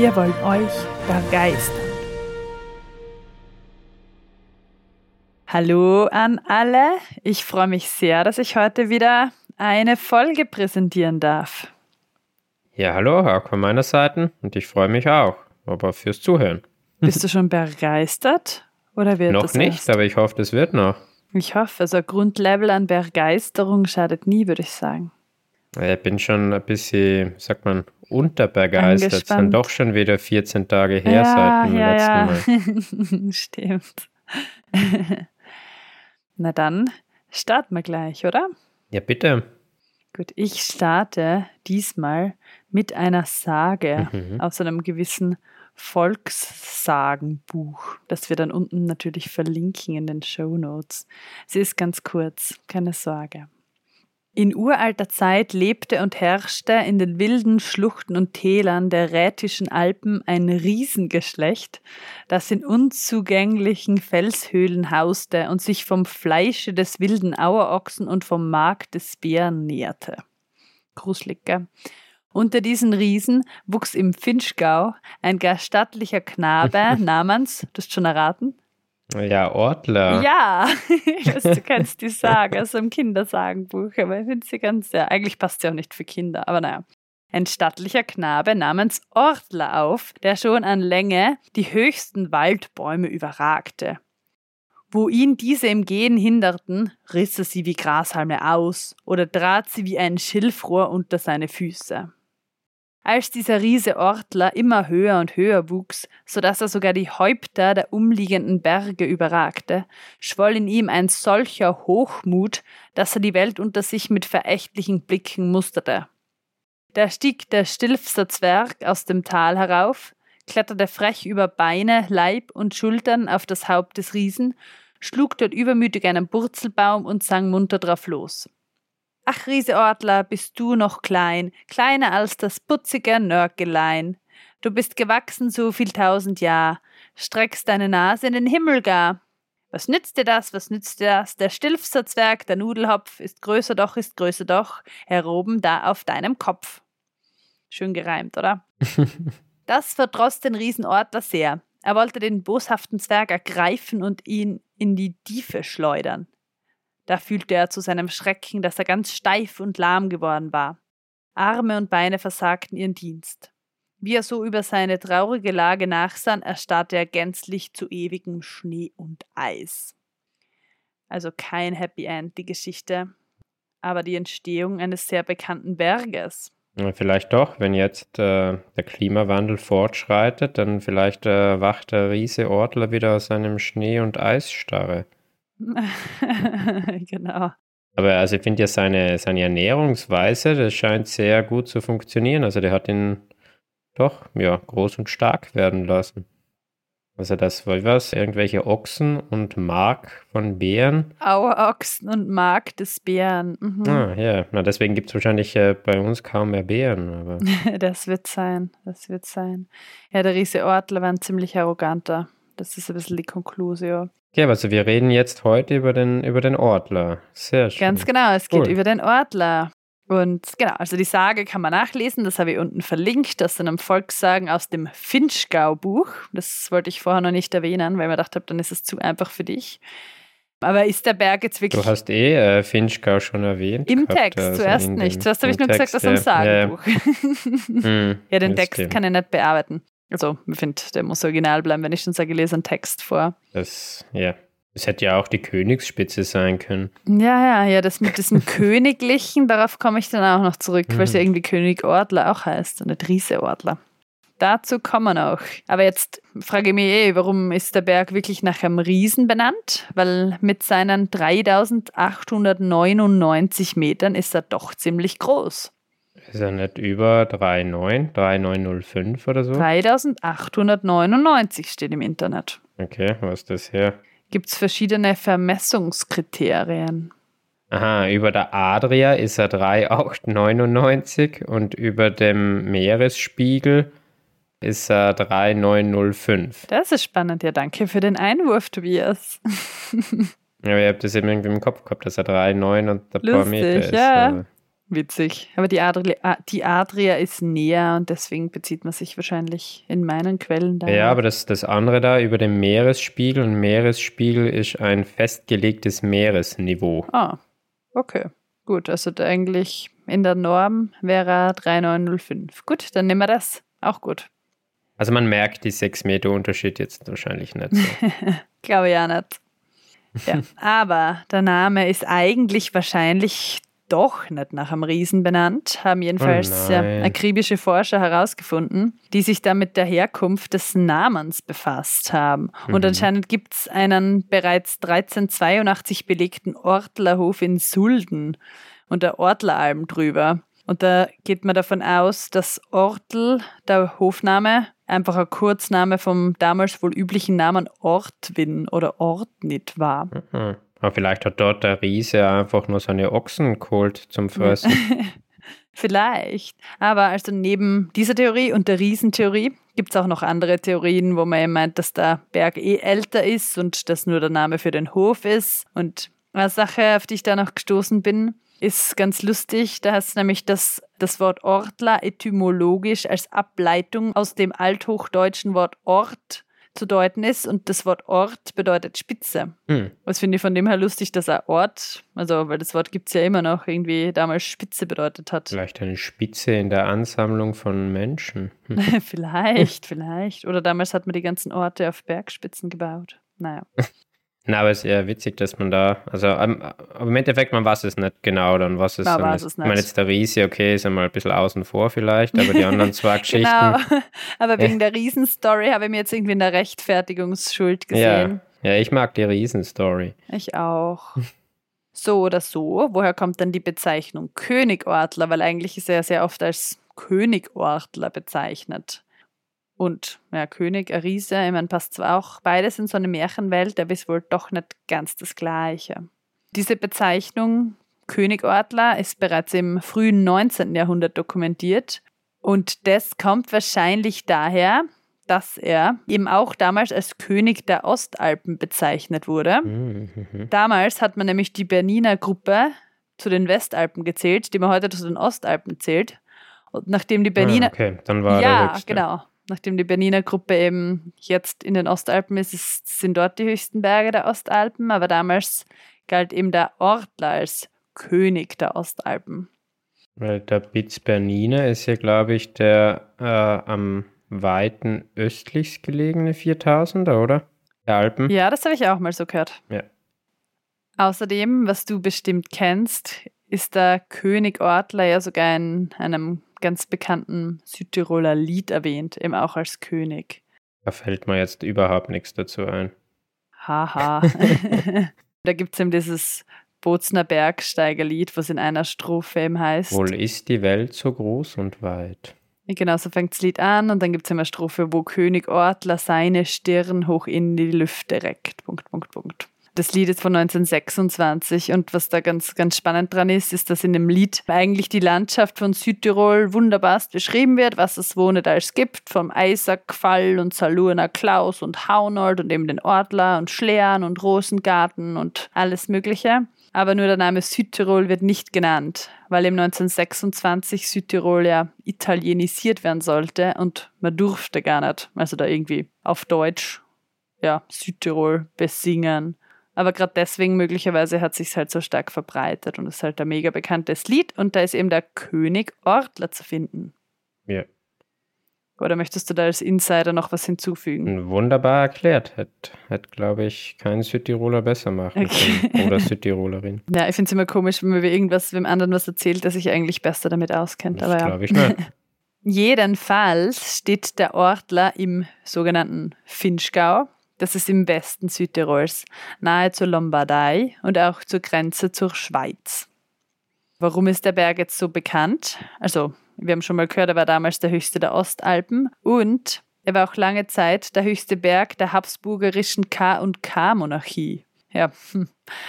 Wir wollen euch begeistern. Hallo an alle. Ich freue mich sehr, dass ich heute wieder eine Folge präsentieren darf. Ja, hallo, auch von meiner Seite und ich freue mich auch, aber fürs Zuhören. Bist du schon begeistert oder wird Noch das nicht, erst? aber ich hoffe, das wird noch. Ich hoffe, also ein Grundlevel an Begeisterung schadet nie, würde ich sagen. Ich bin schon ein bisschen, sagt man, unterbegeistert. Es sind Angespannt. doch schon wieder 14 Tage her seit dem letzten Mal. Mal. Stimmt. Na dann starten wir gleich, oder? Ja, bitte. Gut, ich starte diesmal mit einer Sage Mhm. aus einem gewissen Volkssagenbuch, das wir dann unten natürlich verlinken in den Show Notes. Sie ist ganz kurz, keine Sorge. In uralter Zeit lebte und herrschte in den wilden Schluchten und Tälern der rätischen Alpen ein Riesengeschlecht, das in unzugänglichen Felshöhlen hauste und sich vom Fleische des wilden Auerochsen und vom Mark des Bären nährte. Gruselig, gell? Unter diesen Riesen wuchs im Finchgau ein gar stattlicher Knabe namens, du hast schon erraten? Ja, Ortler. Ja, also, du kennst die Sage aus einem Kindersagenbuch, aber ich finde sie ganz, ja, eigentlich passt sie auch nicht für Kinder, aber naja. Ein stattlicher Knabe namens Ortler auf, der schon an Länge die höchsten Waldbäume überragte. Wo ihn diese im Gehen hinderten, riss er sie wie Grashalme aus oder trat sie wie ein Schilfrohr unter seine Füße. Als dieser Riese Ortler immer höher und höher wuchs, so dass er sogar die Häupter der umliegenden Berge überragte, schwoll in ihm ein solcher Hochmut, dass er die Welt unter sich mit verächtlichen Blicken musterte. Da stieg der Stilfser Zwerg aus dem Tal herauf, kletterte frech über Beine, Leib und Schultern auf das Haupt des Riesen, schlug dort übermütig einen Burzelbaum und sang munter drauf los. Ach, Riese Ortler, bist du noch klein, kleiner als das putzige Nörgelein. Du bist gewachsen so viel tausend Jahr, streckst deine Nase in den Himmel gar. Was nützt dir das, was nützt dir das? Der Stilfser Zwerg, der Nudelhopf, ist größer doch, ist größer doch, heroben da auf deinem Kopf. Schön gereimt, oder? Das verdross den Riesenortler sehr. Er wollte den boshaften Zwerg ergreifen und ihn in die Tiefe schleudern. Da fühlte er zu seinem Schrecken, dass er ganz steif und lahm geworden war. Arme und Beine versagten ihren Dienst. Wie er so über seine traurige Lage nachsann, erstarrte er gänzlich zu ewigem Schnee und Eis. Also kein Happy End, die Geschichte, aber die Entstehung eines sehr bekannten Berges. Vielleicht doch, wenn jetzt äh, der Klimawandel fortschreitet, dann vielleicht äh, wacht der Riese Ortler wieder aus seinem Schnee- und Eisstarre. genau. Aber also ich finde ja seine, seine Ernährungsweise, das scheint sehr gut zu funktionieren. Also der hat ihn doch, ja, groß und stark werden lassen. Also das war was, irgendwelche Ochsen und Mark von Bären. Auerochsen und Mark des Bären. Mhm. Ah, ja, na deswegen gibt es wahrscheinlich äh, bei uns kaum mehr Bären. Aber Das wird sein, das wird sein. Ja, der Riese Ortler war ein ziemlich arroganter. Das ist ein bisschen die Konklusio. ja, also wir reden jetzt heute über den, über den Ortler. Sehr schön. Ganz genau, es geht Cool. über den Ortler. Und genau, also die Sage kann man nachlesen, das habe ich unten verlinkt, aus einem Volkssagen aus dem Finchgau-Buch. Das wollte ich vorher noch nicht erwähnen, weil ich mir gedacht habe, dann ist es zu einfach für dich. Aber ist der Berg jetzt wirklich Du hast eh äh, Finchgau schon erwähnt. im gehabt, Text? also Zuerst nicht. dem- Zuerst habe ich nur gesagt, Text, das ist ein ja. Ja, Sagenbuch. ja. Hm, Ja, den Text kann ich nicht bearbeiten. Also, ich finde, der muss original bleiben, wenn ich schon sage, ich lese einen Text vor. Das, ja. Das hätte ja auch die Königsspitze sein können. Ja, ja, ja, das mit diesem Königlichen, darauf komme ich dann auch noch zurück, weil es ja Mhm. irgendwie König Ortler auch heißt und nicht Riese Ortler. Dazu kommen wir noch. Aber jetzt frage ich mich eh, warum ist der Berg wirklich nach einem Riesen benannt? Weil mit seinen 3899 Metern ist er doch ziemlich groß. Ist er nicht über 3,9, 3,905 oder so? 3899 steht im Internet. Okay, was ist das hier? Gibt es verschiedene Vermessungskriterien. Aha, über der Adria ist er 3,899 und über dem Meeresspiegel ist er 3,905. Das ist spannend. Ja, danke für den Einwurf, Tobias. ja, ihr habt das eben irgendwie im Kopf gehabt, dass er 3,9 und ein paar Meter ist. Ja. Witzig. Aber die Adria, ah, die Adria ist näher und deswegen bezieht man sich wahrscheinlich in meinen Quellen da. Ja, aber das, das andere da über dem Meeresspiegel und Meeresspiegel ist ein festgelegtes Meeresniveau. Ah, okay. Gut, also eigentlich in der Norm wäre 3905. Gut, dann nehmen wir das. Auch gut. Also man merkt die 6 Meter Unterschied jetzt wahrscheinlich nicht so. Glaube ja nicht. Ja, aber der Name ist eigentlich wahrscheinlich doch nicht nach einem Riesen benannt, haben jedenfalls oh akribische Forscher herausgefunden, die sich da mit der Herkunft des Namens befasst haben. Mhm. Und anscheinend gibt es einen bereits 1382 belegten Ortlerhof in Sulden und der Ortleralm drüber. Und da geht man davon aus, dass Ortl, der Hofname, einfach ein Kurzname vom damals wohl üblichen Namen Ortwin oder Ortnit war. Mhm. Aber vielleicht hat dort der Riese einfach nur seine Ochsen geholt zum Fressen. vielleicht. Aber also neben dieser Theorie und der Riesentheorie gibt es auch noch andere Theorien, wo man eben meint, dass der Berg eh älter ist und das nur der Name für den Hof ist. Und eine Sache, auf die ich da noch gestoßen bin, ist ganz lustig. Da heißt nämlich, dass das Wort Ortler etymologisch als Ableitung aus dem althochdeutschen Wort Ort zu deuten ist und das Wort Ort bedeutet Spitze. Mhm. Was finde ich von dem her lustig, dass ein Ort, also weil das Wort gibt es ja immer noch, irgendwie damals Spitze bedeutet hat. Vielleicht eine Spitze in der Ansammlung von Menschen. Hm. vielleicht, vielleicht. Oder damals hat man die ganzen Orte auf Bergspitzen gebaut. Naja. Na, aber es ist eher witzig, dass man da, also ähm, aber im Endeffekt, man weiß es nicht genau, dann was es, ist. Es ich meine, jetzt der Riese, okay, ist einmal ein bisschen außen vor vielleicht, aber die anderen zwei Geschichten. genau, aber wegen der Riesenstory habe ich mir jetzt irgendwie in der Rechtfertigungsschuld gesehen. Ja, ja ich mag die Riesenstory. Ich auch. So oder so, woher kommt dann die Bezeichnung Königortler? Weil eigentlich ist er ja sehr oft als Königortler bezeichnet und ja, König, ein Riese, ich meine, passt zwar auch beides in so eine Märchenwelt, aber ist wohl doch nicht ganz das Gleiche. Diese Bezeichnung Königortler ist bereits im frühen 19. Jahrhundert dokumentiert und das kommt wahrscheinlich daher, dass er eben auch damals als König der Ostalpen bezeichnet wurde. Mhm. Damals hat man nämlich die Berniner Gruppe zu den Westalpen gezählt, die man heute zu den Ostalpen zählt. Und nachdem die Berniner. Ah, okay, dann war ja, der höchste. genau nachdem die Berniner Gruppe eben jetzt in den Ostalpen ist, ist, sind dort die höchsten Berge der Ostalpen, aber damals galt eben der Ortler als König der Ostalpen. Weil der Piz Bernina ist ja, glaube ich, der äh, am weiten östlichst gelegene 4000er, oder? Der Alpen. Ja, das habe ich auch mal so gehört. Ja. Außerdem, was du bestimmt kennst, ist der König Ortler ja sogar in einem ganz bekannten Südtiroler Lied erwähnt, eben auch als König. Da fällt mir jetzt überhaupt nichts dazu ein. Haha. da gibt es eben dieses Bozner Bergsteigerlied, was in einer Strophe eben heißt. Wohl ist die Welt so groß und weit. Genau, so fängt das Lied an und dann gibt es eine Strophe, wo König Ortler seine Stirn hoch in die Lüfte reckt. Punkt, Punkt, Punkt. Das Lied ist von 1926 und was da ganz, ganz spannend dran ist, ist, dass in dem Lied eigentlich die Landschaft von Südtirol wunderbarst beschrieben wird, was es wo nicht alles gibt, vom Eisackfall und Salurner Klaus und Haunold und eben den Ortler und Schleern und Rosengarten und alles Mögliche. Aber nur der Name Südtirol wird nicht genannt, weil im 1926 Südtirol ja italienisiert werden sollte und man durfte gar nicht, also da irgendwie auf Deutsch ja, Südtirol besingen. Aber gerade deswegen möglicherweise hat sich halt so stark verbreitet und ist halt ein mega bekanntes Lied und da ist eben der König Ortler zu finden. Ja. Oder möchtest du da als Insider noch was hinzufügen? Wunderbar erklärt. Hätte, hätte glaube ich, kein Südtiroler besser machen okay. können. Oder Südtirolerin. Ja, ich finde es immer komisch, wenn man irgendwas, wem anderen was erzählt, der sich eigentlich besser damit auskennt. Das glaube ich nicht. Jedenfalls steht der Ortler im sogenannten Finchgau. Das ist im Westen Südtirols, nahe zur Lombardei und auch zur Grenze zur Schweiz. Warum ist der Berg jetzt so bekannt? Also Wir haben schon mal gehört, er war damals der höchste der Ostalpen und er war auch lange Zeit der höchste Berg der habsburgerischen K- und K-Monarchie. Ja, hm,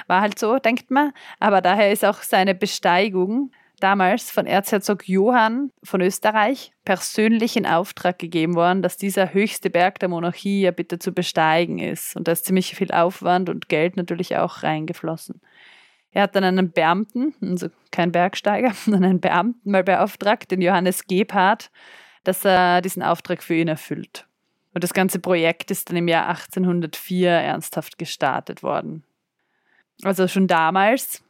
war halt so, denkt man. Aber daher ist auch seine Besteigung damals von Erzherzog Johann von Österreich persönlich in Auftrag gegeben worden, dass dieser höchste Berg der Monarchie ja bitte zu besteigen ist. Und da ist ziemlich viel Aufwand und Geld natürlich auch reingeflossen. Er hat dann einen Beamten, also kein Bergsteiger, sondern einen Beamten mal beauftragt, den Johannes Gebhardt, dass er diesen Auftrag für ihn erfüllt. Und das ganze Projekt ist dann im Jahr 1804 ernsthaft gestartet worden. Also schon damals,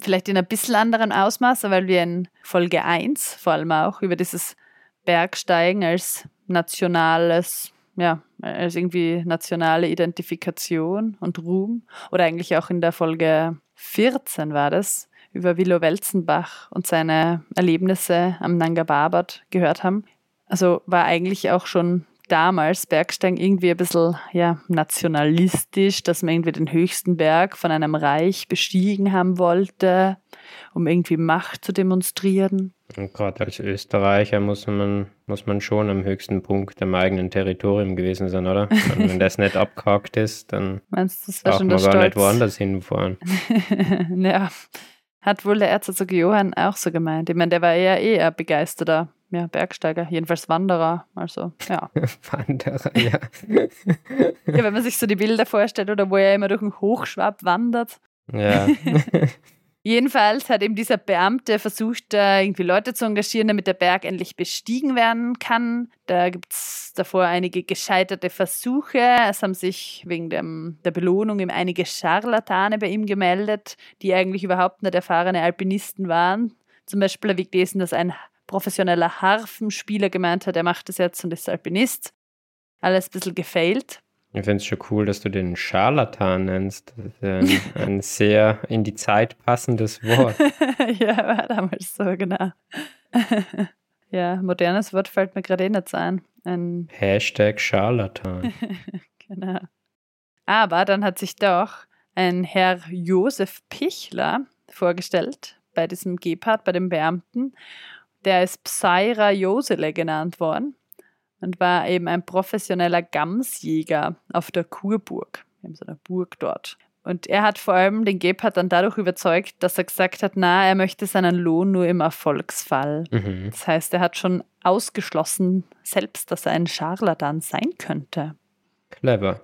vielleicht in ein bisschen anderem Ausmaß, weil wir in Folge 1 vor allem auch über dieses Bergsteigen als nationales, ja, als irgendwie nationale Identifikation und Ruhm oder eigentlich auch in der Folge 14 war das, über Willow Welzenbach und seine Erlebnisse am Nanga Parbat gehört haben. Also war eigentlich auch schon damals Bergsteigen irgendwie ein bisschen ja, nationalistisch, dass man irgendwie den höchsten Berg von einem Reich bestiegen haben wollte, um irgendwie Macht zu demonstrieren. Und gerade als Österreicher muss man, muss man schon am höchsten Punkt am eigenen Territorium gewesen sein, oder? Und wenn das nicht abgehakt ist, dann Meinst, das war darf schon man gar Stolz. nicht woanders hinfahren. ja, hat wohl der Erzherzog Johann auch so gemeint. Ich meine, der war ja eh ein begeisterter ja, Bergsteiger, jedenfalls Wanderer. Also, ja. Wanderer, ja. ja. Wenn man sich so die Bilder vorstellt oder wo er immer durch den Hochschwab wandert. ja. Jedenfalls hat eben dieser Beamte versucht, da irgendwie Leute zu engagieren, damit der Berg endlich bestiegen werden kann. Da gibt es davor einige gescheiterte Versuche. Es haben sich wegen dem, der Belohnung eben einige Scharlatane bei ihm gemeldet, die eigentlich überhaupt nicht erfahrene Alpinisten waren. Zum Beispiel habe ich gelesen, dass ein professioneller Harfenspieler gemeint hat, er macht das jetzt und ist Alpinist. Alles ein bisschen gefailt. Ich finde es schon cool, dass du den Scharlatan nennst. Ein, ein sehr in die Zeit passendes Wort. ja, war damals so, genau. ja, modernes Wort fällt mir gerade eh nicht ein. Ein, Hashtag Scharlatan. genau. Aber dann hat sich doch ein Herr Josef Pichler vorgestellt bei diesem Gebhardt, bei dem Beamten. Der ist Psaira Josele genannt worden und war eben ein professioneller Gamsjäger auf der Kurburg, in so einer Burg dort. Und er hat vor allem den Gebhardt dann dadurch überzeugt, dass er gesagt hat, na, er möchte seinen Lohn nur im Erfolgsfall. Mhm. Das heißt, er hat schon ausgeschlossen selbst, dass er ein Scharlatan sein könnte. Clever.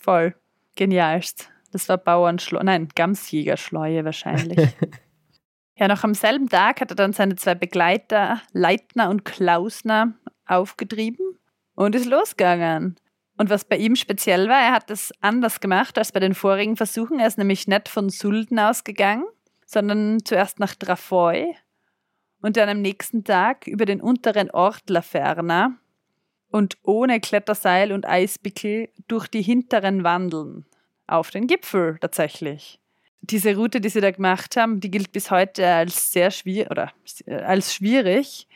Voll. Genialst. Das war Bauernschleue, nein, Gamsjägerschleue wahrscheinlich. ja, noch am selben Tag hat er dann seine zwei Begleiter, Leitner und Klausner, aufgetrieben und ist losgegangen. Und was bei ihm speziell war, er hat das anders gemacht als bei den vorigen Versuchen. Er ist nämlich nicht von Sulden ausgegangen, sondern zuerst nach Trafoi und dann am nächsten Tag über den unteren Ort La Ferna und ohne Kletterseil und Eisbickel durch die hinteren Wandeln auf den Gipfel tatsächlich. Diese Route, die sie da gemacht haben, die gilt bis heute als sehr schwierig oder als schwierig.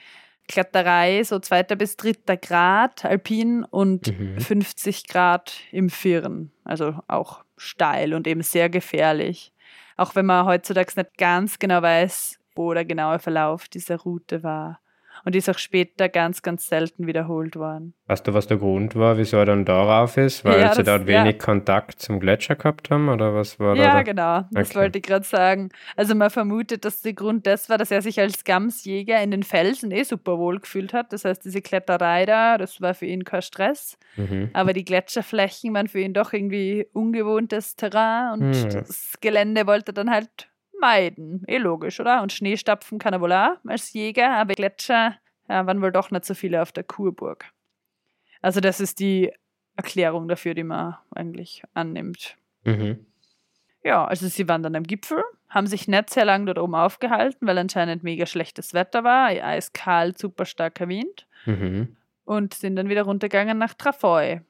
Kletterei, so zweiter bis dritter Grad, alpin und Mhm. 50 Grad im Firn. Also auch steil und eben sehr gefährlich. Auch wenn man heutzutage nicht ganz genau weiß, wo der genaue Verlauf dieser Route war. Und die ist auch später ganz, ganz selten wiederholt worden. Weißt du, was der Grund war, wieso er dann darauf ist? Weil Ja, sie das- dort ja. wenig Kontakt zum Gletscher gehabt haben? Oder was war Ja, da? genau. Das Okay. wollte ich gerade sagen. Also man vermutet, dass der Grund das war, dass er sich als Gamsjäger in den Felsen eh super wohl gefühlt hat. Das heißt, diese Kletterei da, das war für ihn kein Stress. Mhm. Aber die Gletscherflächen waren für ihn doch irgendwie ungewohntes Terrain und Hm. das Gelände wollte er dann halt meiden. Eh logisch, oder? Und Schneestapfen kann er wohl auch als Jäger, aber Gletscher ja, waren wohl doch nicht so viele auf der Kurburg. Also das ist die Erklärung dafür, die man eigentlich annimmt. Mhm. Ja, also sie waren dann am Gipfel, haben sich nicht sehr lang dort oben aufgehalten, weil anscheinend mega schlechtes Wetter war, eiskalt, super starker Wind Mhm. und sind dann wieder runtergegangen nach Trafoi.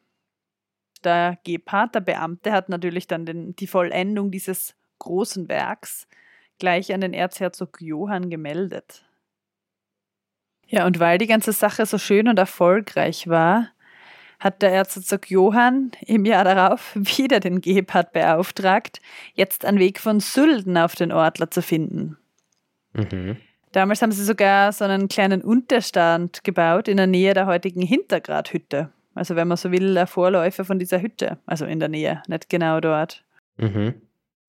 Der Gebhardt, der Beamte, hat natürlich dann den, die Vollendung dieses großen Werks gleich an den Erzherzog Johann gemeldet. Ja, und weil die ganze Sache so schön und erfolgreich war, hat der Erzherzog Johann im Jahr darauf wieder den Gebhardt beauftragt, jetzt einen Weg von Sülden auf den Ortler zu finden. Mhm. Damals haben sie sogar so einen kleinen Unterstand gebaut in der Nähe der heutigen Hintergradhütte. Also wenn man so will, der Vorläufer von dieser Hütte. Also in der Nähe, nicht genau dort. Mhm.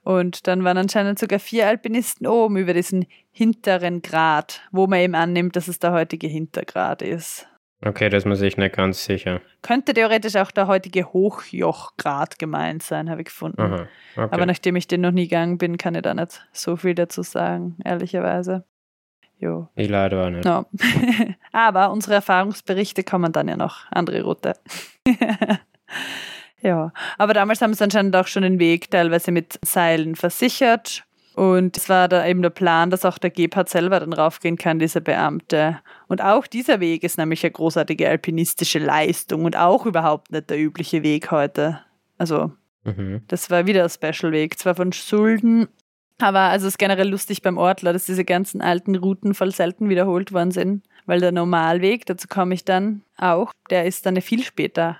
Und dann waren anscheinend sogar vier Alpinisten oben über diesen hinteren Grat, wo man eben annimmt, dass es der heutige Hintergrad ist. Okay, da ist man sich nicht ganz sicher. Könnte theoretisch auch der heutige Hochjochgrad gemeint sein, habe ich gefunden. Aha, okay. Aber nachdem ich den noch nie gegangen bin, kann ich da nicht so viel dazu sagen, ehrlicherweise. Jo. ich leider auch nicht. No. Aber unsere Erfahrungsberichte kommen dann ja noch. Andere Route. ja. Aber damals haben sie anscheinend auch schon den Weg teilweise mit Seilen versichert. Und es war da eben der Plan, dass auch der Gebhardt selber dann raufgehen kann, dieser Beamte. Und auch dieser Weg ist nämlich eine großartige alpinistische Leistung und auch überhaupt nicht der übliche Weg heute. Also, Mhm. das war wieder ein Special-Weg. Zwar von Schulden, aber also es ist generell lustig beim Ortler, dass diese ganzen alten Routen voll selten wiederholt worden sind. Weil der Normalweg, dazu komme ich dann auch, der ist dann viel später.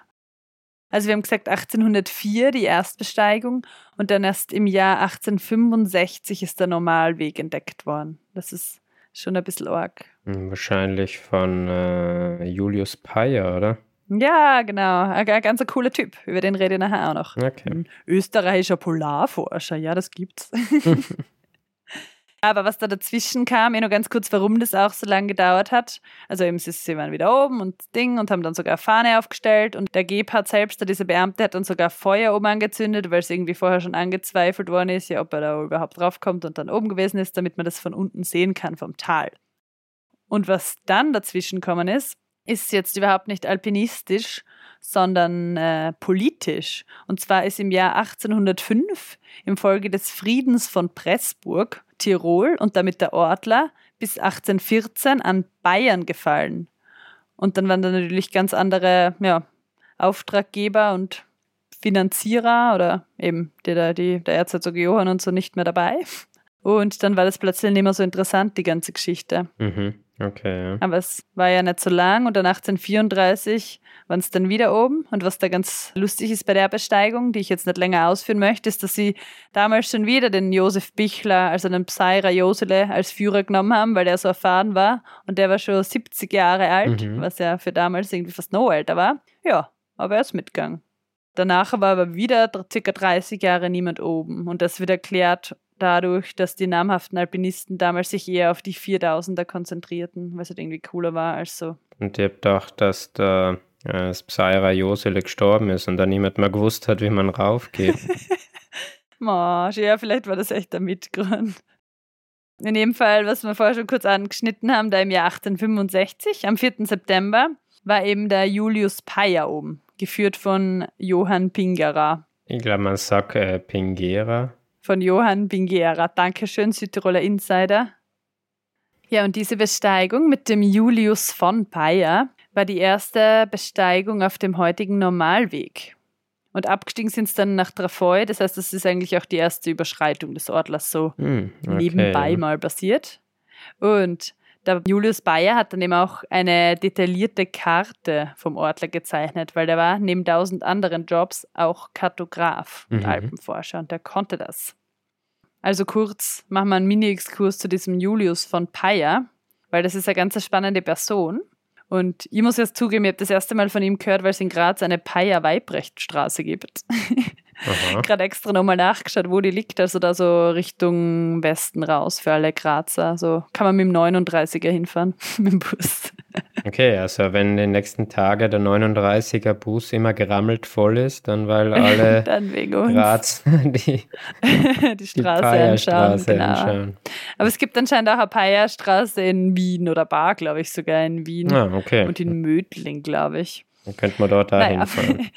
Also wir haben gesagt 1804 die Erstbesteigung und dann erst im Jahr 1865 ist der Normalweg entdeckt worden. Das ist schon ein bisschen arg. Hm, Wahrscheinlich von äh, Julius Peyer, oder? Ja, genau. Ein, ein ganz cooler Typ. Über den rede ich nachher auch noch. Okay. Ein österreichischer Polarforscher, ja, das gibt's. Aber was da dazwischen kam, eh nur ganz kurz, warum das auch so lange gedauert hat. Also eben, sie, waren wieder oben und Ding und haben dann sogar Fahne aufgestellt und der Gebhardt selbst, der dieser Beamte, hat dann sogar Feuer oben angezündet, weil es irgendwie vorher schon angezweifelt worden ist, ja, ob er da überhaupt draufkommt und dann oben gewesen ist, damit man das von unten sehen kann vom Tal. Und was dann dazwischen gekommen ist, ist jetzt überhaupt nicht alpinistisch, sondern äh, politisch. Und zwar ist im Jahr 1805 infolge des Friedens von Pressburg Tirol und damit der Ortler bis 1814 an Bayern gefallen. Und dann waren da natürlich ganz andere ja, Auftraggeber und Finanzierer oder eben die, die, der Erzherzog Johann und so nicht mehr dabei. Und dann war das plötzlich nicht mehr so interessant, die ganze Geschichte. Mhm. Okay. Aber es war ja nicht so lang und dann 1834 waren es dann wieder oben. Und was da ganz lustig ist bei der Besteigung, die ich jetzt nicht länger ausführen möchte, ist, dass sie damals schon wieder den Josef Bichler, also den Psaira Josele, als Führer genommen haben, weil der so erfahren war. Und der war schon 70 Jahre alt, Mhm. was ja für damals irgendwie fast noch älter war. Ja, aber er ist mitgegangen. Danach war aber wieder circa 30 Jahre niemand oben. Und das wird erklärt dadurch, dass die namhaften Alpinisten damals sich eher auf die 4000er konzentrierten, weil es halt irgendwie cooler war als so. Und ich hab gedacht, dass der äh, das Psaira Josele gestorben ist und dann niemand mehr gewusst hat, wie man raufgeht. Marsch, ja, vielleicht war das echt der Mitgrund. In jedem Fall, was wir vorher schon kurz angeschnitten haben, da im Jahr 1865, am 4. September, war eben der Julius Peyer oben, geführt von Johann Pingerer. ich glaube, man sagt äh, Pingera. Von Johann Bingera. Dankeschön, Südtiroler Insider. Ja, und diese Besteigung mit dem Julius von Peyer war die erste Besteigung auf dem heutigen Normalweg. Und abgestiegen sind es dann nach Trafoi, das heißt, das ist eigentlich auch die erste Überschreitung des Ortlers so Hm, okay, nebenbei mal passiert. Und der Julius Bayer hat dann eben auch eine detaillierte Karte vom Ortler gezeichnet, weil der war neben tausend anderen Jobs auch Kartograf und Mhm. Alpenforscher und der konnte das. Also kurz machen wir einen Mini-Exkurs zu diesem Julius von Peyer, weil das ist eine ganz spannende Person. Und ich muss jetzt zugeben, ich habe das erste Mal von ihm gehört, weil es in Graz eine Peyer-Weibrecht-Straße gibt. Gerade extra nochmal nachgeschaut, wo die liegt. Also da so Richtung Westen raus für alle Grazer. So kann man mit dem 39er hinfahren, mit dem Bus. Okay, also wenn in den nächsten Tagen der 39er Bus immer gerammelt voll ist, dann weil alle Dann Graz die, die Straße anschauen. Genau. anschauen. Aber es gibt anscheinend auch eine Peierstraße in Wien oder Bar, glaube ich, sogar in Wien. Ah, okay. Und in Mödling, glaube ich. Dann könnte man dort da Naja. hinfahren.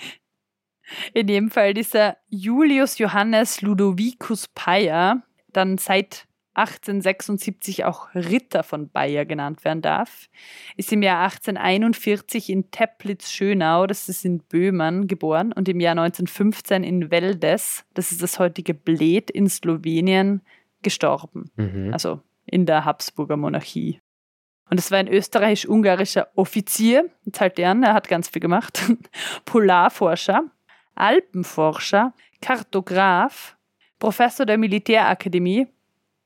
In jedem Fall dieser Julius Johannes Ludovicus Peyer, dann seit 1876 auch Ritter von Bayer genannt werden darf, ist im Jahr 1841 in Teplitz-Schönau, das ist in Böhmen, geboren und im Jahr 1915 in Veldes, das ist das heutige Bled in Slowenien, gestorben Mhm. also in der Habsburger Monarchie. Und es war ein österreichisch-ungarischer Offizier, jetzt halt er an, er hat ganz viel gemacht, Polarforscher, Alpenforscher, Kartograf, Professor der Militärakademie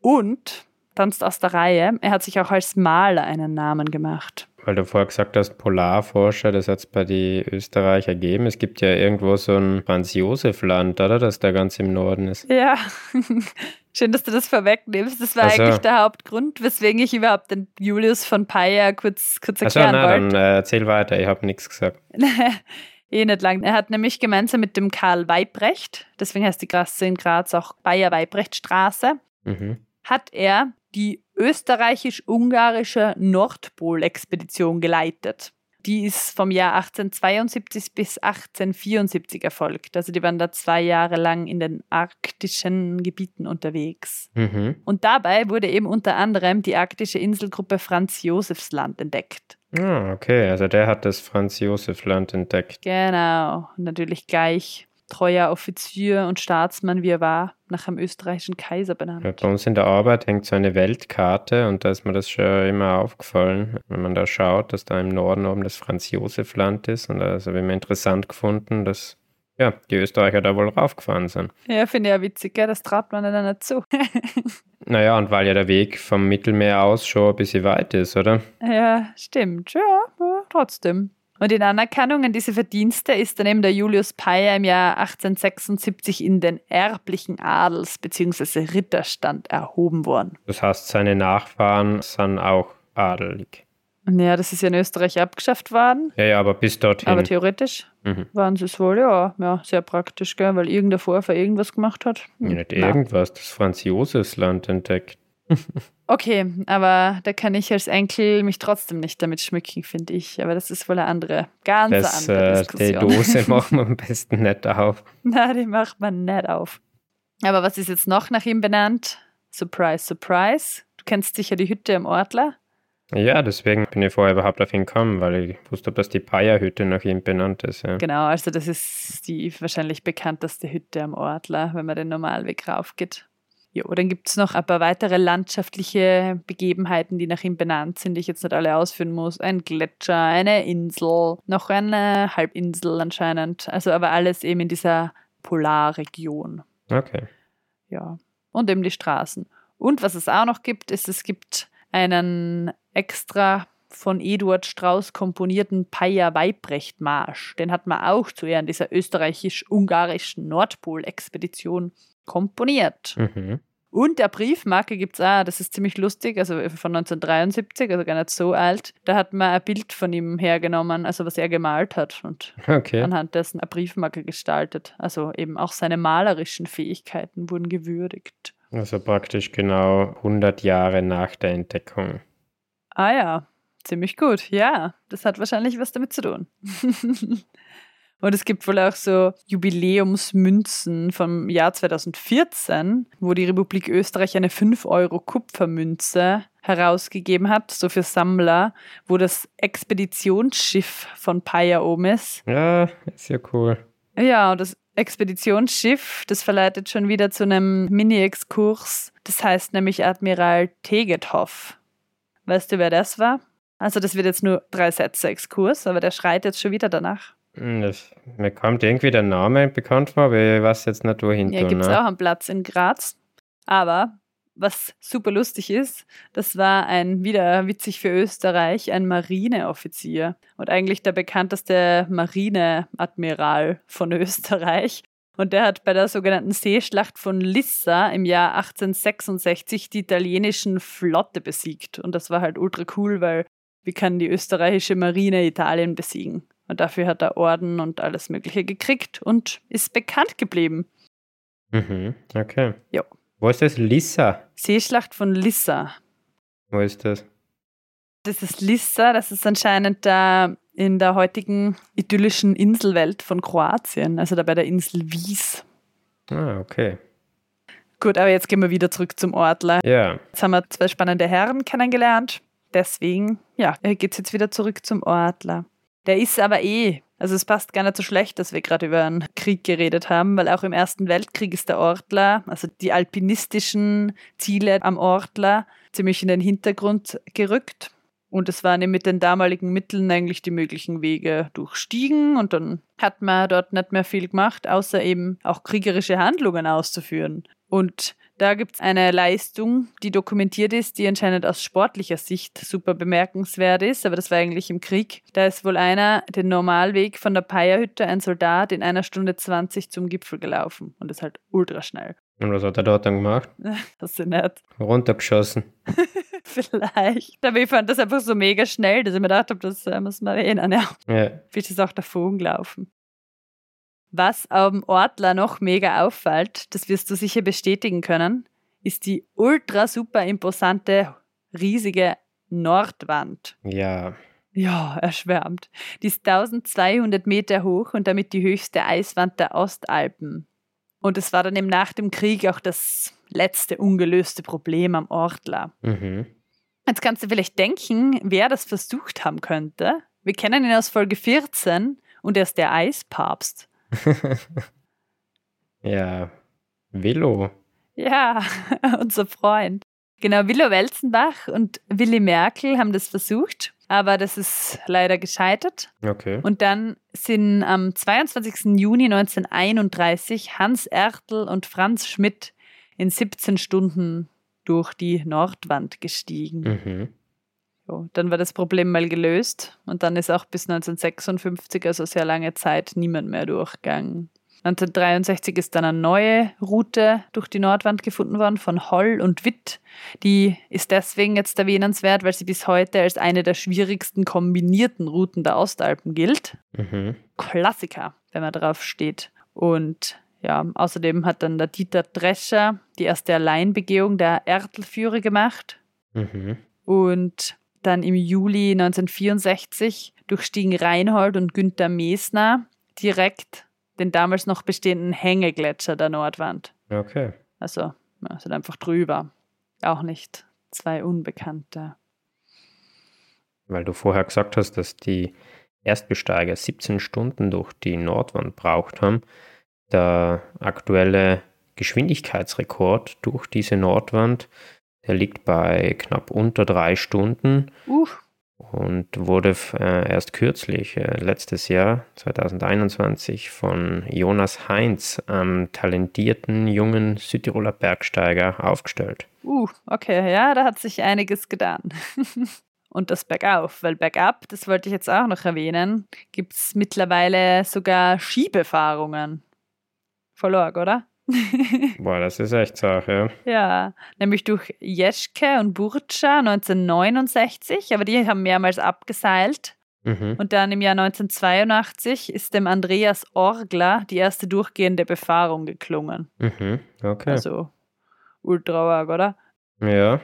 und, tanzt aus der Reihe. Er hat sich auch als Maler einen Namen gemacht. Weil du vorher gesagt hast, Polarforscher, das hat es bei die Österreicher gegeben. Es gibt ja irgendwo so ein Franz-Josef-Land, oder? Das da ganz im Norden ist. Ja, schön, dass du das vorwegnimmst. Das war Ach so. eigentlich der Hauptgrund, weswegen ich überhaupt den Julius von Peyer kurz, kurz erklären na, dann wollte. äh, erzähl weiter, ich habe nichts gesagt. eh nicht lang. Er hat nämlich gemeinsam mit dem Karl Weibrecht, deswegen heißt die Straße in Graz auch Bayer-Weibrecht-Straße, Mhm. Hat er die österreichisch-ungarische Nordpol-Expedition geleitet. Die ist vom Jahr 1872 bis 1874 erfolgt. Also die waren da zwei Jahre lang in den arktischen Gebieten unterwegs. Mhm. Und dabei wurde eben unter anderem die arktische Inselgruppe Franz Josefsland entdeckt. Ah, okay, also der hat das Franz-Josef-Land entdeckt. Genau. Natürlich gleich treuer Offizier und Staatsmann, wie er war, nach einem österreichischen Kaiser benannt. Ja, bei uns in der Arbeit hängt so eine Weltkarte und da ist mir das schon immer aufgefallen, wenn man da schaut, dass da im Norden oben das Franz-Josef-Land ist. Und das habe ich mir interessant gefunden, dass ja, die Österreicher da wohl raufgefahren sind. Ja, finde ich ja witzig, gell? das traut man dann nicht zu. Naja, und weil ja der Weg vom Mittelmeer aus schon ein bisschen weit ist, oder? ja, stimmt. Ja, ja, trotzdem. Und in Anerkennung an diese Verdienste ist dann eben der Julius Peyer im Jahr 1876 in den erblichen Adels- bzw. Ritterstand erhoben worden. Das heißt, seine Nachfahren sind auch adelig. Und ja, das ist ja in Österreich abgeschafft worden, Ja, ja, aber bis dorthin. aber theoretisch mhm. waren sie es wohl, ja, ja, sehr praktisch, gell? weil irgendein Vorfahr irgendwas gemacht hat. Hm, Nicht irgendwas, das Franz-Josefs-Land entdeckt. Okay, aber da kann ich als Enkel mich trotzdem nicht damit schmücken, finde ich. Aber das ist wohl eine andere, ganz Das, andere äh, die Diskussion. Dose machen wir am besten nicht auf. Na, die macht man nicht auf. Aber was ist jetzt noch nach ihm benannt? Surprise, surprise. Du kennst sicher die Hütte am Ortler. Ja, deswegen bin ich vorher überhaupt auf ihn gekommen, weil ich wusste, dass die Paya-Hütte nach ihm benannt ist. Ja. Genau, also das ist die wahrscheinlich bekannteste Hütte am Ortler, wenn man den Normalweg raufgeht. Jo, dann gibt es noch ein paar weitere landschaftliche Begebenheiten, die nach ihm benannt sind, die ich jetzt nicht alle ausführen muss. Ein Gletscher, eine Insel, noch eine Halbinsel anscheinend. Also aber alles eben in dieser Polarregion. Okay. Ja. Und eben die Straßen. Und was es auch noch gibt, ist, es gibt einen extra von Eduard Strauss komponierten Paya Weibrecht Marsch. Den hat man auch zu Ehren dieser österreichisch-ungarischen Nordpol-Expedition komponiert. Mhm. Und der Briefmarke gibt es auch, das ist ziemlich lustig, also von 1973, also gar nicht so alt. Da hat man ein Bild von ihm hergenommen, also was er gemalt hat und Okay. anhand dessen eine Briefmarke gestaltet. Also eben auch seine malerischen Fähigkeiten wurden gewürdigt. Also praktisch genau 100 Jahre nach der Entdeckung. Ah ja, ziemlich gut. Ja, das hat wahrscheinlich was damit zu tun. Und es gibt wohl auch so Jubiläumsmünzen vom Jahr 2014, wo die Republik Österreich eine 5-Euro-Kupfermünze herausgegeben hat, so für Sammler, wo das Expeditionsschiff von Paya oben ist. Ja, ist ja cool. Ja, und das Expeditionsschiff, das verleitet schon wieder zu einem Mini-Exkurs. Das heißt nämlich Admiral Tegethoff. Weißt du, wer das war? Also, das wird jetzt nur drei Sätze Exkurs, aber der schreit jetzt schon wieder danach. Hm, Das, mir kommt irgendwie der Name bekannt vor, aber ich weiß jetzt nicht, wohin Ja, gibt es ne? auch einen Platz in Graz. Aber was super lustig ist, das war ein, wieder witzig für Österreich, ein Marineoffizier und eigentlich der bekannteste Marineadmiral von Österreich. Und der hat bei der sogenannten Seeschlacht von Lissa im Jahr 1866 die italienischen Flotte besiegt. Und das war halt ultra cool, weil wie kann die österreichische Marine Italien besiegen? Und dafür hat er Orden und alles Mögliche gekriegt und ist bekannt geblieben. Mhm, okay. Jo. Wo ist das? Lissa. Seeschlacht von Lissa. Wo ist das? Das ist Lissa, das ist anscheinend da in der heutigen idyllischen Inselwelt von Kroatien, also da bei der Insel Wies. Ah, okay. Gut, aber jetzt gehen wir wieder zurück zum Ortler. Ja. Jetzt haben wir zwei spannende Herren kennengelernt. Deswegen, ja, geht es jetzt wieder zurück zum Ortler. Der ist aber eh, also es passt gar nicht so schlecht, dass wir gerade über einen Krieg geredet haben, weil auch im Ersten Weltkrieg ist der Ortler, also die alpinistischen Ziele am Ortler, ziemlich in den Hintergrund gerückt. Und es waren mit den damaligen Mitteln eigentlich die möglichen Wege durchstiegen und dann hat man dort nicht mehr viel gemacht, außer eben auch kriegerische Handlungen auszuführen. Und Da gibt es eine Leistung, die dokumentiert ist, die anscheinend aus sportlicher Sicht super bemerkenswert ist, aber das war eigentlich im Krieg. Da ist wohl einer den Normalweg von der Peierhütte, ein Soldat, in einer Stunde 20 zum Gipfel gelaufen und ist halt ultra schnell. Und was hat er dort dann gemacht? Das ist nicht. Runtergeschossen. Vielleicht. Aber ich fand das einfach so mega schnell, dass ich mir gedacht habe, das äh, muss man erwähnen. Ja. Ja. Bist ist auch davon gelaufen. Was am Ortler noch mega auffällt, das wirst du sicher bestätigen können, ist die ultra super imposante, riesige Nordwand. Ja. Ja, erschwärmt. Die ist 1200 Meter hoch und damit die höchste Eiswand der Ostalpen. Und es war dann eben nach dem Krieg auch das letzte ungelöste Problem am Ortler. Mhm. Jetzt kannst du vielleicht denken, wer das versucht haben könnte. Wir kennen ihn aus Folge 14 und er ist der Eispapst. ja. Willow. Ja, unser Freund. Genau, Willow Welzenbach und Willy Merkel haben das versucht, aber das ist leider gescheitert. Okay. Und dann sind am 22. Juni 1931 Hans Ertl und Franz Schmidt in 17 Stunden durch die Nordwand gestiegen. Mhm. So, dann war das Problem mal gelöst und dann ist auch bis 1956, also sehr lange Zeit, niemand mehr durchgegangen. 1963 ist dann eine neue Route durch die Nordwand gefunden worden von Holl und Witt. Die ist deswegen jetzt erwähnenswert, weil sie bis heute als eine der schwierigsten kombinierten Routen der Ostalpen gilt. Mhm. Klassiker, wenn man drauf steht. Und ja, außerdem hat dann der Dieter Drescher die erste Alleinbegehung der Ertelführer gemacht. Mhm. Und dann im Juli 1964 durchstiegen Reinhold und Günther Mesner direkt den damals noch bestehenden Hängegletscher der Nordwand. Okay. Also ja, sind einfach drüber. Auch nicht zwei Unbekannte. Weil du vorher gesagt hast, dass die Erstbesteiger 17 Stunden durch die Nordwand braucht haben. Der aktuelle Geschwindigkeitsrekord durch diese Nordwand, der liegt bei knapp unter drei Stunden Uh, und wurde äh, erst kürzlich, äh, letztes Jahr, 2021, von Jonas Heinz, einem talentierten jungen Südtiroler Bergsteiger, aufgestellt. uh, okay, ja, da hat sich einiges getan. Und das bergauf, weil bergab, das wollte ich jetzt auch noch erwähnen, gibt es mittlerweile sogar Skibefahrungen. Voll arg, oder? Boah, das ist echt Sache. Ja, nämlich durch Jeschke und Burtscha 1969, aber die haben mehrmals abgeseilt. Mhm. Und dann im Jahr 1982 ist dem Andreas Orgler die erste durchgehende Befahrung geklungen. Mhm. Okay. Also ultra arg, oder? ja.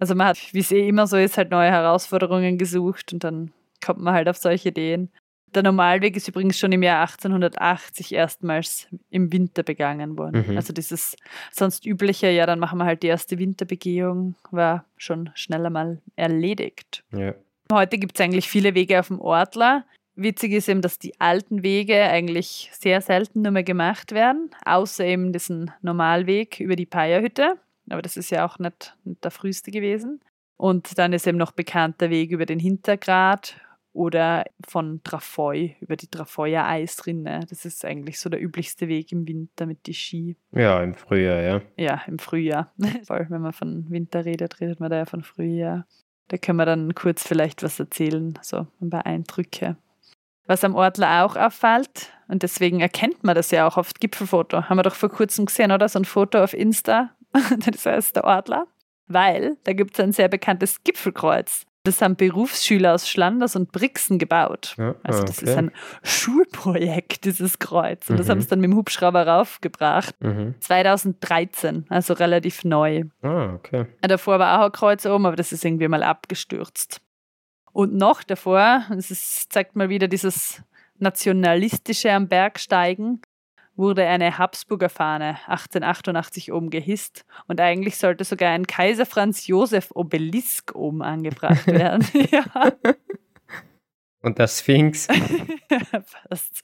Also man hat, wie es eh immer so ist, halt neue Herausforderungen gesucht und dann kommt man halt auf solche Ideen. Der Normalweg ist übrigens schon im Jahr 1880 erstmals im Winter begangen worden. Mhm. Also dieses sonst übliche, ja, dann machen wir halt die erste Winterbegehung, war schon schneller mal erledigt. Ja. Heute gibt es eigentlich viele Wege auf dem Ortler. Witzig ist eben, dass die alten Wege eigentlich sehr selten nur mehr gemacht werden, außer eben diesen Normalweg über die Peierhütte. Aber das ist ja auch nicht, nicht der früheste gewesen. Und dann ist eben noch bekannt der Weg über den Hintergrat oder von Trafoi, über die Trafeuer Eisrinne. Das ist eigentlich so der üblichste Weg im Winter mit die Ski. ja, im Frühjahr, ja. Ja, im Frühjahr. Voll, wenn man von Winter redet, redet man da ja von Frühjahr. Da können wir dann kurz vielleicht was erzählen, so ein paar Eindrücke. Was am Ortler auch auffällt, und deswegen erkennt man das ja auch auf Gipfelfoto, haben wir doch vor kurzem gesehen, oder? So ein Foto auf Insta, das heißt der Ortler. Weil da gibt es ein sehr bekanntes Gipfelkreuz. Das haben Berufsschüler aus Schlanders und Brixen gebaut. ja Also das ist okay. ein Schulprojekt, dieses Kreuz. Und das Mhm. haben sie dann mit dem Hubschrauber raufgebracht. Mhm. 2013, also relativ neu. Ah, okay. Davor war auch ein Kreuz oben, aber das ist irgendwie mal abgestürzt. Und noch davor, das ist, zeigt mal wieder dieses Nationalistische am Bergsteigen, wurde eine Habsburger Fahne 1888 oben gehisst und eigentlich sollte sogar ein Kaiser Franz Josef Obelisk oben angebracht werden. ja, Und der Sphinx? fast.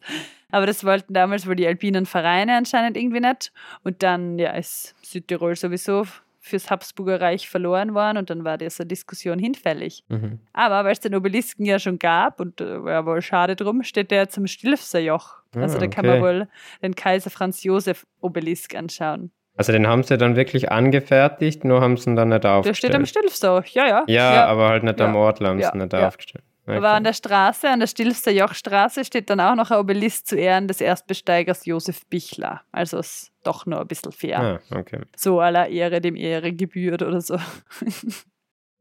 Aber das wollten damals wohl die alpinen Vereine anscheinend irgendwie nicht. Und dann ja, ist Südtirol sowieso fürs Habsburger Reich verloren worden und dann war diese Diskussion hinfällig. mhm. Aber weil es den Obelisken ja schon gab und äh, war wohl schade drum, steht der jetzt am Stilfserjoch. Also Ah, da kann man okay. wohl den Kaiser Franz Josef Obelisk anschauen. Also den haben sie dann wirklich angefertigt, nur haben sie ihn dann nicht aufgestellt. Der steht am Stilfsau, ja, ja. Ja, ja. aber halt nicht Ja. am Ort haben sie Ja, nicht ja. aufgestellt. Okay. Aber an der Straße, an der Stilfser Jochstraße, steht dann auch noch ein Obelisk zu Ehren des Erstbesteigers Josef Bichler. Also ist doch nur ein bisschen fair. Ah, okay. So aller Ehre dem Ehre gebührt oder so.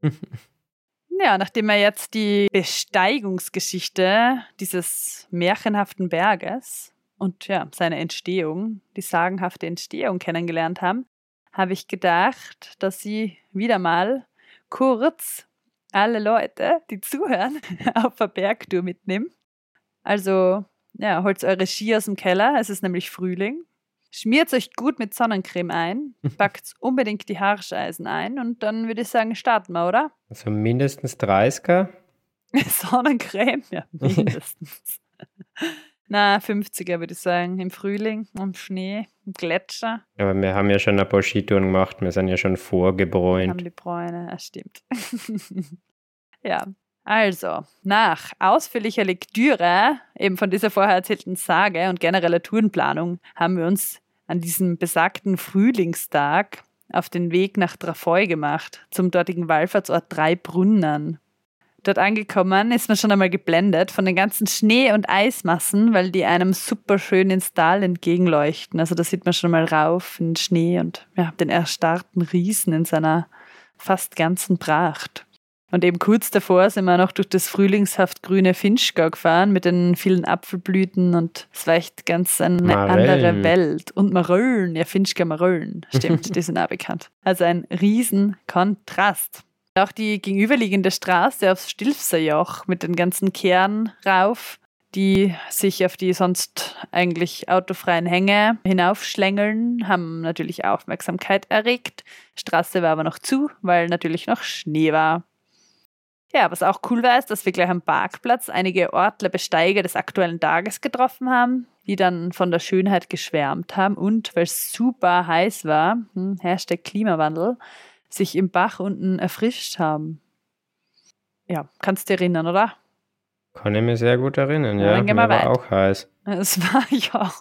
ja, nachdem wir jetzt die Besteigungsgeschichte dieses märchenhaften Berges und ja, seine Entstehung, die sagenhafte Entstehung kennengelernt haben, habe ich gedacht, dass sie wieder mal kurz alle Leute, die zuhören, auf eine Bergtour mitnehmen. Also, ja, holt eure Ski aus dem Keller, es ist nämlich Frühling. Schmiert euch gut mit Sonnencreme ein, packt unbedingt die Haarscheisen ein und dann würde ich sagen, starten wir, oder? Also mindestens 30er. Sonnencreme, ja, mindestens. Na, 50er würde ich sagen, im Frühling, am Schnee, im Gletscher. Aber wir haben ja schon ein paar Skitouren gemacht, wir sind ja schon haben vorgebräunt. die Bräune, das stimmt. ja, also, nach ausführlicher Lektüre eben von dieser vorher erzählten Sage und genereller Tourenplanung haben wir uns an diesem besagten Frühlingstag auf den Weg nach Trafoi gemacht, zum dortigen Wallfahrtsort Dreibrunnen. Dort angekommen ist man schon einmal geblendet von den ganzen Schnee- und Eismassen, weil die einem super schön ins Tal entgegenleuchten. Also da sieht man schon mal rauf in den Schnee und ja, den erstarrten Riesen in seiner fast ganzen Pracht. Und eben kurz davor sind wir noch durch das frühlingshaft grüne Finchgau gefahren mit den vielen Apfelblüten und es war echt ganz eine Marellen. andere Welt. Und Maröllen, ja, Finchgau Maröllen, stimmt, die sind auch bekannt. Also ein riesen Kontrast. Auch die gegenüberliegende Straße aufs Stilfserjoch mit den ganzen Kehren rauf, die sich auf die sonst eigentlich autofreien Hänge hinaufschlängeln, haben natürlich Aufmerksamkeit erregt. Straße war aber noch zu, weil natürlich noch Schnee war. Ja, was auch cool war, ist, dass wir gleich am Parkplatz einige Ortler Besteiger des aktuellen Tages getroffen haben, die dann von der Schönheit geschwärmt haben und, weil es super heiß war, hm, Hashtag Klimawandel, sich im Bach unten erfrischt haben. Ja, kannst du dich erinnern, oder? Kann ich mir sehr gut erinnern, Ja, ja. dann gehen Mir war weit. auch heiß. Es war ja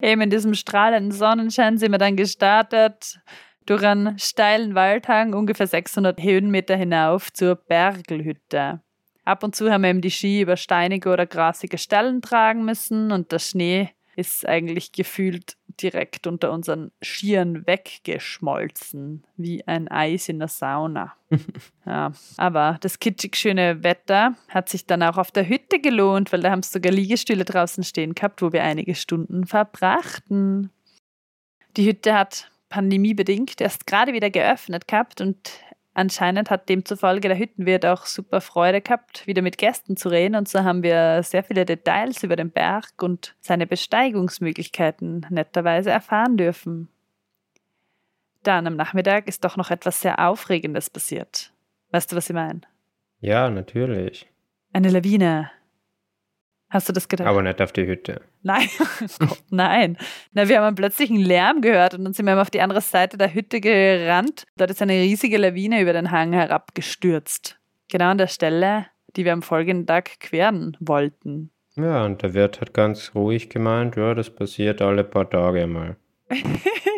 eben in diesem strahlenden Sonnenschein sind wir dann gestartet durch einen steilen Waldhang ungefähr 600 Höhenmeter hinauf zur Bergelhütte. Ab und zu haben wir eben die Ski über steinige oder grasige Stellen tragen müssen und der Schnee ist eigentlich gefühlt direkt unter unseren Skiern weggeschmolzen, wie ein Eis in der Sauna. ja, aber das kitschig schöne Wetter hat sich dann auch auf der Hütte gelohnt, weil da haben es sogar Liegestühle draußen stehen gehabt, wo wir einige Stunden verbrachten. Die Hütte hat pandemiebedingt erst gerade wieder geöffnet gehabt und anscheinend hat demzufolge der Hüttenwirt auch super Freude gehabt, wieder mit Gästen zu reden und so haben wir sehr viele Details über den Berg und seine Besteigungsmöglichkeiten netterweise erfahren dürfen. Dann am Nachmittag ist doch noch etwas sehr Aufregendes passiert. Weißt du, was ich meine? Ja, natürlich. Eine Lawine. Hast du das gedacht? Aber nicht auf die Hütte. Nein, Gott, nein. Na, wir haben plötzlich einen Lärm gehört und dann sind wir auf die andere Seite der Hütte gerannt. Dort ist eine riesige Lawine über den Hang herabgestürzt. Genau an der Stelle, die wir am folgenden Tag queren wollten. Ja, und der Wirt hat ganz ruhig gemeint, ja, das passiert alle paar Tage mal.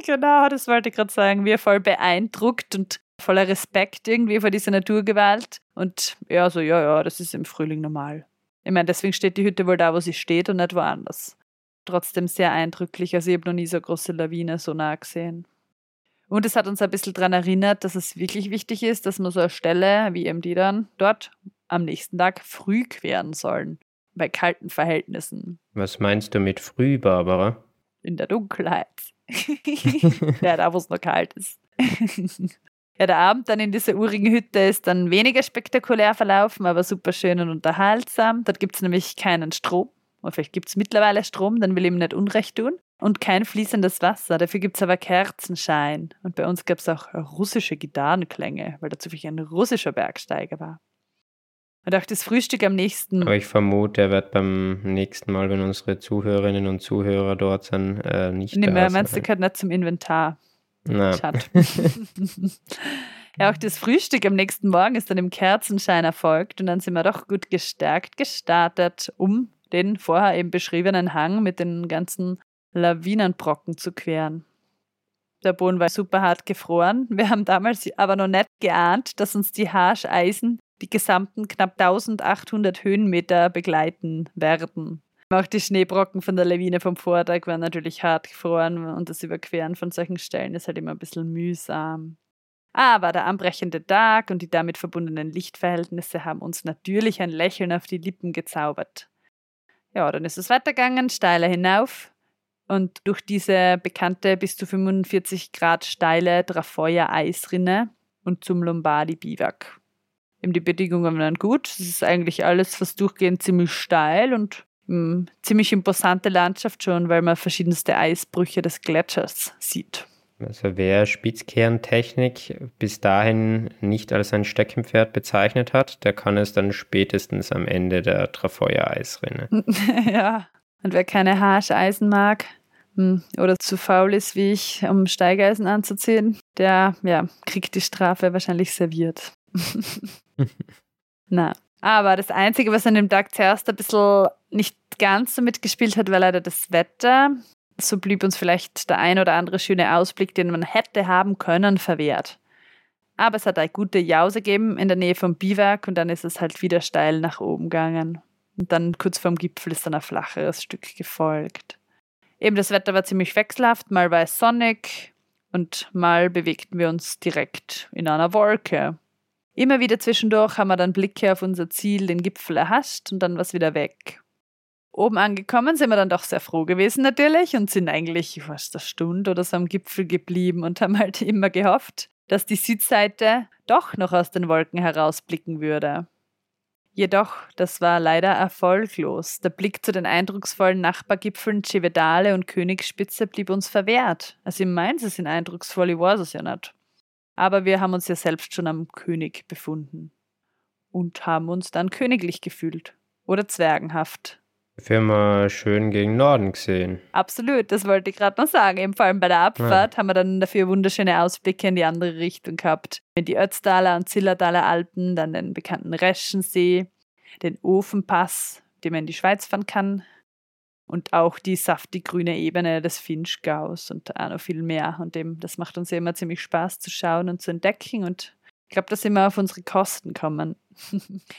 genau, das wollte ich gerade sagen. Wir voll beeindruckt und voller Respekt irgendwie vor dieser Naturgewalt. Und ja, so, ja, ja, das ist im Frühling normal. Ich meine, deswegen steht die Hütte wohl da, wo sie steht und nicht woanders. Trotzdem sehr eindrücklich. Also, ich habe noch nie so große Lawine so nah gesehen. Und es hat uns ein bisschen daran erinnert, dass es wirklich wichtig ist, dass man so eine Stelle wie eben die dann dort am nächsten Tag früh queren sollen. Bei kalten Verhältnissen. Was meinst du mit früh, Barbara? In der Dunkelheit. ja, da, wo es noch kalt ist. ja, der Abend dann in dieser urigen Hütte ist dann weniger spektakulär verlaufen, aber super schön und unterhaltsam. Dort gibt es nämlich keinen Strom. Oder vielleicht gibt es mittlerweile Strom, dann will ihm nicht Unrecht tun. Und kein fließendes Wasser. Dafür gibt es aber Kerzenschein. Und bei uns gab es auch russische Gitarrenklänge, weil da zufällig ein russischer Bergsteiger war. Und auch das Frühstück am nächsten Aber ich vermute, er wird beim nächsten Mal, wenn unsere Zuhörerinnen und Zuhörer dort sind, äh, nicht Nee, da mehr, meinst du, gehört nicht zum Inventar. Schade. ja, auch das Frühstück am nächsten Morgen ist dann im Kerzenschein erfolgt und dann sind wir doch gut gestärkt gestartet, um den vorher eben beschriebenen Hang mit den ganzen Lawinenbrocken zu queren. Der Boden war super hart gefroren. Wir haben damals aber noch nicht geahnt, dass uns die Harscheisen die gesamten knapp 1800 Höhenmeter begleiten werden. Auch die Schneebrocken von der Lawine vom Vortag waren natürlich hart gefroren und das Überqueren von solchen Stellen ist halt immer ein bisschen mühsam. Aber der anbrechende Tag und die damit verbundenen Lichtverhältnisse haben uns natürlich ein Lächeln auf die Lippen gezaubert. Ja, dann ist es weitergegangen, steiler hinauf und durch diese bekannte bis zu 45 Grad steile Trafeuer-Eisrinne und zum Lombardi-Biwak. Eben die Bedingungen waren gut. Es ist eigentlich alles fast durchgehend ziemlich steil und ziemlich imposante Landschaft schon, weil man verschiedenste Eisbrüche des Gletschers sieht. Also wer Spitzkerntechnik bis dahin nicht als ein Steckenpferd bezeichnet hat, der kann es dann spätestens am Ende der Trafeuer-Eisrinne. ja, und wer keine Harscheisen mag hm, oder zu faul ist wie ich, um Steigeisen anzuziehen, der ja, kriegt die Strafe wahrscheinlich serviert. Na, aber das Einzige, was an dem Tag zuerst ein bisschen nicht ganz so mitgespielt hat, war leider das Wetter. So blieb uns vielleicht der ein oder andere schöne Ausblick, den man hätte haben können, verwehrt. Aber es hat eine gute Jause gegeben in der Nähe vom Biwak und dann ist es halt wieder steil nach oben gegangen. Und dann kurz vorm Gipfel ist dann ein flacheres Stück gefolgt. Eben das Wetter war ziemlich wechselhaft, mal war es sonnig und mal bewegten wir uns direkt in einer Wolke. Immer wieder zwischendurch haben wir dann Blicke auf unser Ziel, den Gipfel erhascht und dann war es wieder weg. Oben angekommen sind wir dann doch sehr froh gewesen natürlich und sind eigentlich fast eine Stunde oder so am Gipfel geblieben und haben halt immer gehofft, dass die Südseite doch noch aus den Wolken herausblicken würde. Jedoch, das war leider erfolglos. Der Blick zu den eindrucksvollen Nachbargipfeln Cevedale und Königsspitze blieb uns verwehrt. Also ich meine, sie sind eindrucksvoll, ich weiß es ja nicht. Aber wir haben uns ja selbst schon am König befunden und haben uns dann königlich gefühlt oder zwergenhaft. Firma schön gegen Norden gesehen. Absolut, das wollte ich gerade noch sagen. Eben vor allem bei der Abfahrt ja. haben wir dann dafür wunderschöne Ausblicke in die andere Richtung gehabt. In die Ötztaler und Zillertaler Alpen, dann den bekannten Reschensee, den Ofenpass, den man in die Schweiz fahren kann, und auch die saftig grüne Ebene des Finchgaus und auch noch viel mehr. Und dem, das macht uns ja immer ziemlich Spaß zu schauen und zu entdecken. Und ich glaube, dass immer auf unsere Kosten kommen.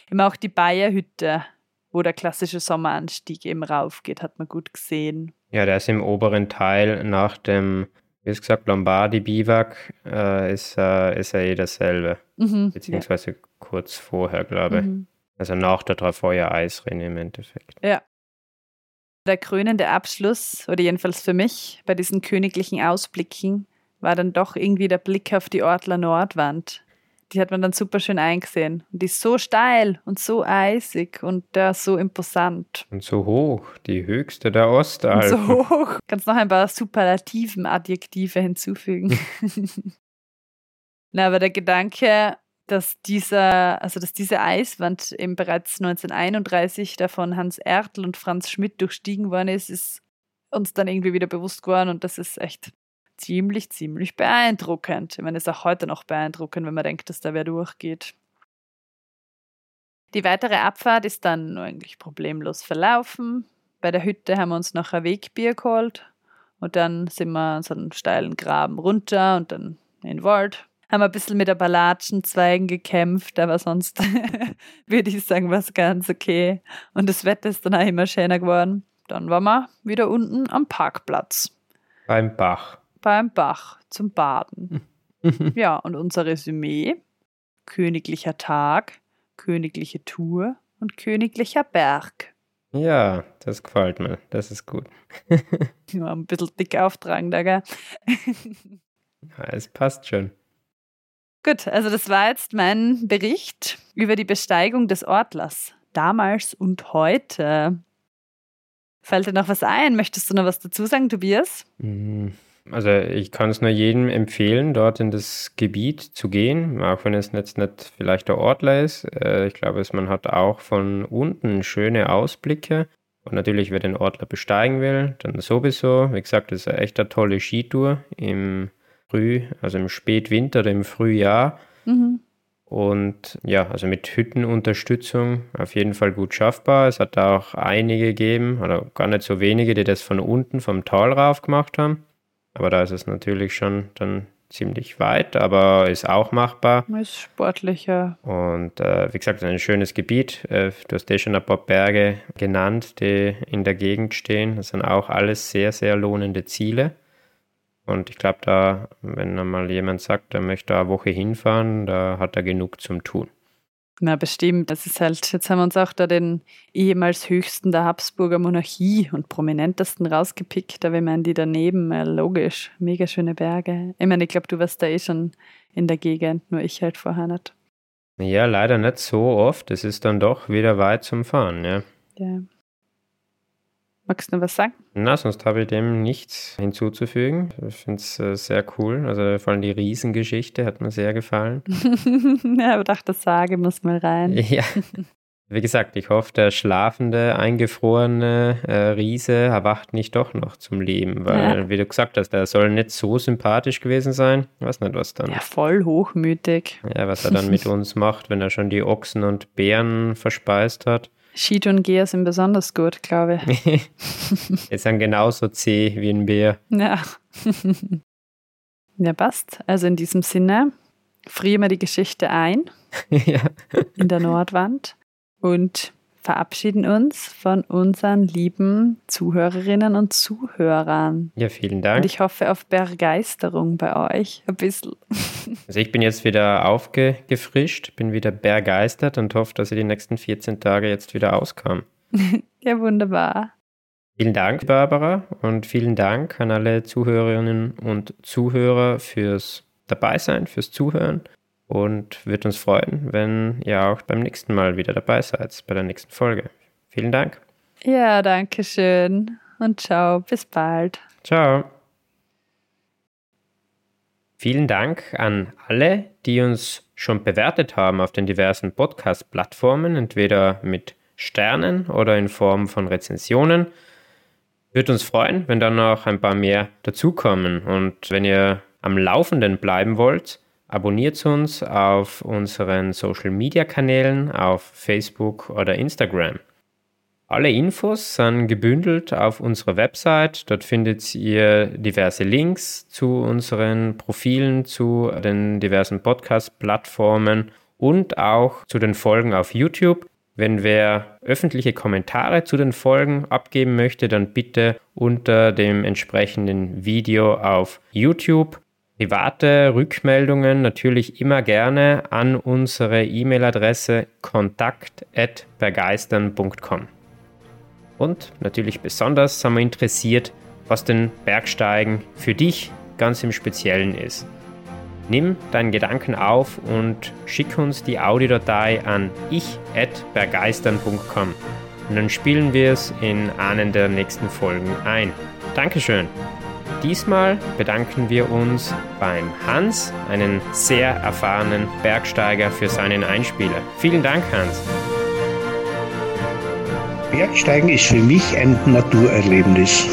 immer auch die Bayerhütte, wo der klassische Sommeranstieg eben raufgeht, hat man gut gesehen. Ja, der ist im oberen Teil nach dem, wie gesagt, Lombardi-Biwak, äh, ist, äh, ist er eh dasselbe. Mhm, Beziehungsweise ja. kurz vorher, glaube ich. Mhm. Also nach der Trafeuer-Eisrinne im Endeffekt. Ja, der krönende Abschluss, oder jedenfalls für mich, bei diesen königlichen Ausblicken, war dann doch irgendwie der Blick auf die Ortler Nordwand. Die hat man dann super schön eingesehen. Und die ist so steil und so eisig und ja, so imposant. Und so hoch, die höchste der Ostalpen. Und so hoch. Kannst noch ein paar superlativen Adjektive hinzufügen. Na, aber der Gedanke, dass dieser, also dass diese Eiswand eben bereits 1931 davon Hans Ertl und Franz Schmidt durchstiegen worden ist, ist uns dann irgendwie wieder bewusst geworden und das ist echt ziemlich, ziemlich beeindruckend. Ich meine, es ist auch heute noch beeindruckend, wenn man denkt, dass da wer durchgeht. Die weitere Abfahrt ist dann eigentlich problemlos verlaufen. Bei der Hütte haben wir uns noch ein Wegbier geholt und dann sind wir so einen steilen Graben runter und dann in den Wald haben ein bisschen mit der Ballatschenzweigen gekämpft, aber sonst würde ich sagen, war es ganz okay. Und das Wetter ist dann auch immer schöner geworden. Dann waren wir wieder unten am Parkplatz. Beim Bach. Beim Bach zum Baden. ja, und unser Resümee: königlicher Tag, königliche Tour und königlicher Berg. Ja, das gefällt mir. Das ist gut. ja, ein bisschen dick auftragen da, gell? ja, es passt schon. Gut, also das war jetzt mein Bericht über die Besteigung des Ortlers. Damals und heute. Fällt dir noch was ein? Möchtest du noch was dazu sagen, Tobias? Mhm. Also ich kann es nur jedem empfehlen, dort in das Gebiet zu gehen, auch wenn es jetzt nicht vielleicht der Ortler ist. Äh, ich glaube, man hat auch von unten schöne Ausblicke. Und natürlich, wer den Ortler besteigen will, dann sowieso. Wie gesagt, das ist eine echt eine tolle Skitour im Früh, also im Spätwinter oder im Frühjahr. Mhm. Und ja, also mit Hüttenunterstützung auf jeden Fall gut schaffbar. Es hat auch einige gegeben, oder gar nicht so wenige, die das von unten vom Tal rauf gemacht haben. Aber da ist es natürlich schon dann ziemlich weit, aber ist auch machbar. Ist sportlicher. Und äh, wie gesagt, ein schönes Gebiet. Äh, du hast eh schon ein paar Berge genannt, die in der Gegend stehen. Das sind auch alles sehr, sehr lohnende Ziele. Und ich glaube, da, wenn mal jemand sagt, er möchte eine Woche hinfahren, da hat er genug zum Tun. Na, bestimmt. Das ist halt, jetzt haben wir uns auch da den ehemals höchsten der Habsburger Monarchie und prominentesten rausgepickt. Aber ich meine, die daneben, äh, logisch, mega schöne Berge. Ich meine, ich glaube, du warst da eh schon in der Gegend, nur ich halt vorher nicht. Ja, leider nicht so oft. Es ist dann doch wieder weit zum Fahren, ja. Ja. Magst du noch was sagen? Na, sonst habe ich dem nichts hinzuzufügen. Ich finde es äh, sehr cool. Also vor allem die Riesengeschichte hat mir sehr gefallen. ja, aber dachte, das Sage muss mal rein. Ja. Wie gesagt, ich hoffe, der schlafende, eingefrorene äh, Riese erwacht nicht doch noch zum Leben, weil, ja. wie du gesagt hast, der soll nicht so sympathisch gewesen sein. Ich weiß nicht, was dann. Ja, voll hochmütig. Ja, was er dann mit uns macht, wenn er schon die Ochsen und Bären verspeist hat. Schied und Geher sind besonders gut, glaube ich. Jetzt sind genauso zäh wie ein Bär. Ja. ja, passt. Also in diesem Sinne frieren wir die Geschichte ein ja. in der Nordwand und verabschieden uns von unseren lieben Zuhörerinnen und Zuhörern. Ja, vielen Dank. Und ich hoffe auf Begeisterung bei euch ein bisschen. Also ich bin jetzt wieder aufgefrischt, bin wieder begeistert und hoffe, dass ich die nächsten 14 Tage jetzt wieder auskam. ja, wunderbar. Vielen Dank, Barbara, und vielen Dank an alle Zuhörerinnen und Zuhörer fürs Dabeisein, fürs Zuhören und wird uns freuen, wenn ihr auch beim nächsten Mal wieder dabei seid, bei der nächsten Folge. Vielen Dank. Ja, danke schön und ciao, bis bald. Ciao. Vielen Dank an alle, die uns schon bewertet haben auf den diversen Podcast-Plattformen, entweder mit Sternen oder in Form von Rezensionen. Würde uns freuen, wenn dann noch ein paar mehr dazukommen. Und wenn ihr am Laufenden bleiben wollt, Abonniert uns auf unseren Social Media Kanälen auf Facebook oder Instagram. Alle Infos sind gebündelt auf unserer Website. Dort findet ihr diverse Links zu unseren Profilen, zu den diversen Podcast-Plattformen und auch zu den Folgen auf YouTube. Wenn wer öffentliche Kommentare zu den Folgen abgeben möchte, dann bitte unter dem entsprechenden Video auf YouTube private Rückmeldungen natürlich immer gerne an unsere E-Mail-Adresse kontakt.begeistern.com. Und natürlich besonders sind wir interessiert, was den Bergsteigen für dich ganz im Speziellen ist. Nimm deinen Gedanken auf und schick uns die Audiodatei an ich.bergeistern.com und dann spielen wir es in einen der nächsten Folgen ein. Dankeschön! Diesmal bedanken wir uns beim Hans, einen sehr erfahrenen Bergsteiger, für seinen Einspieler. Vielen Dank, Hans. Bergsteigen ist für mich ein Naturerlebnis.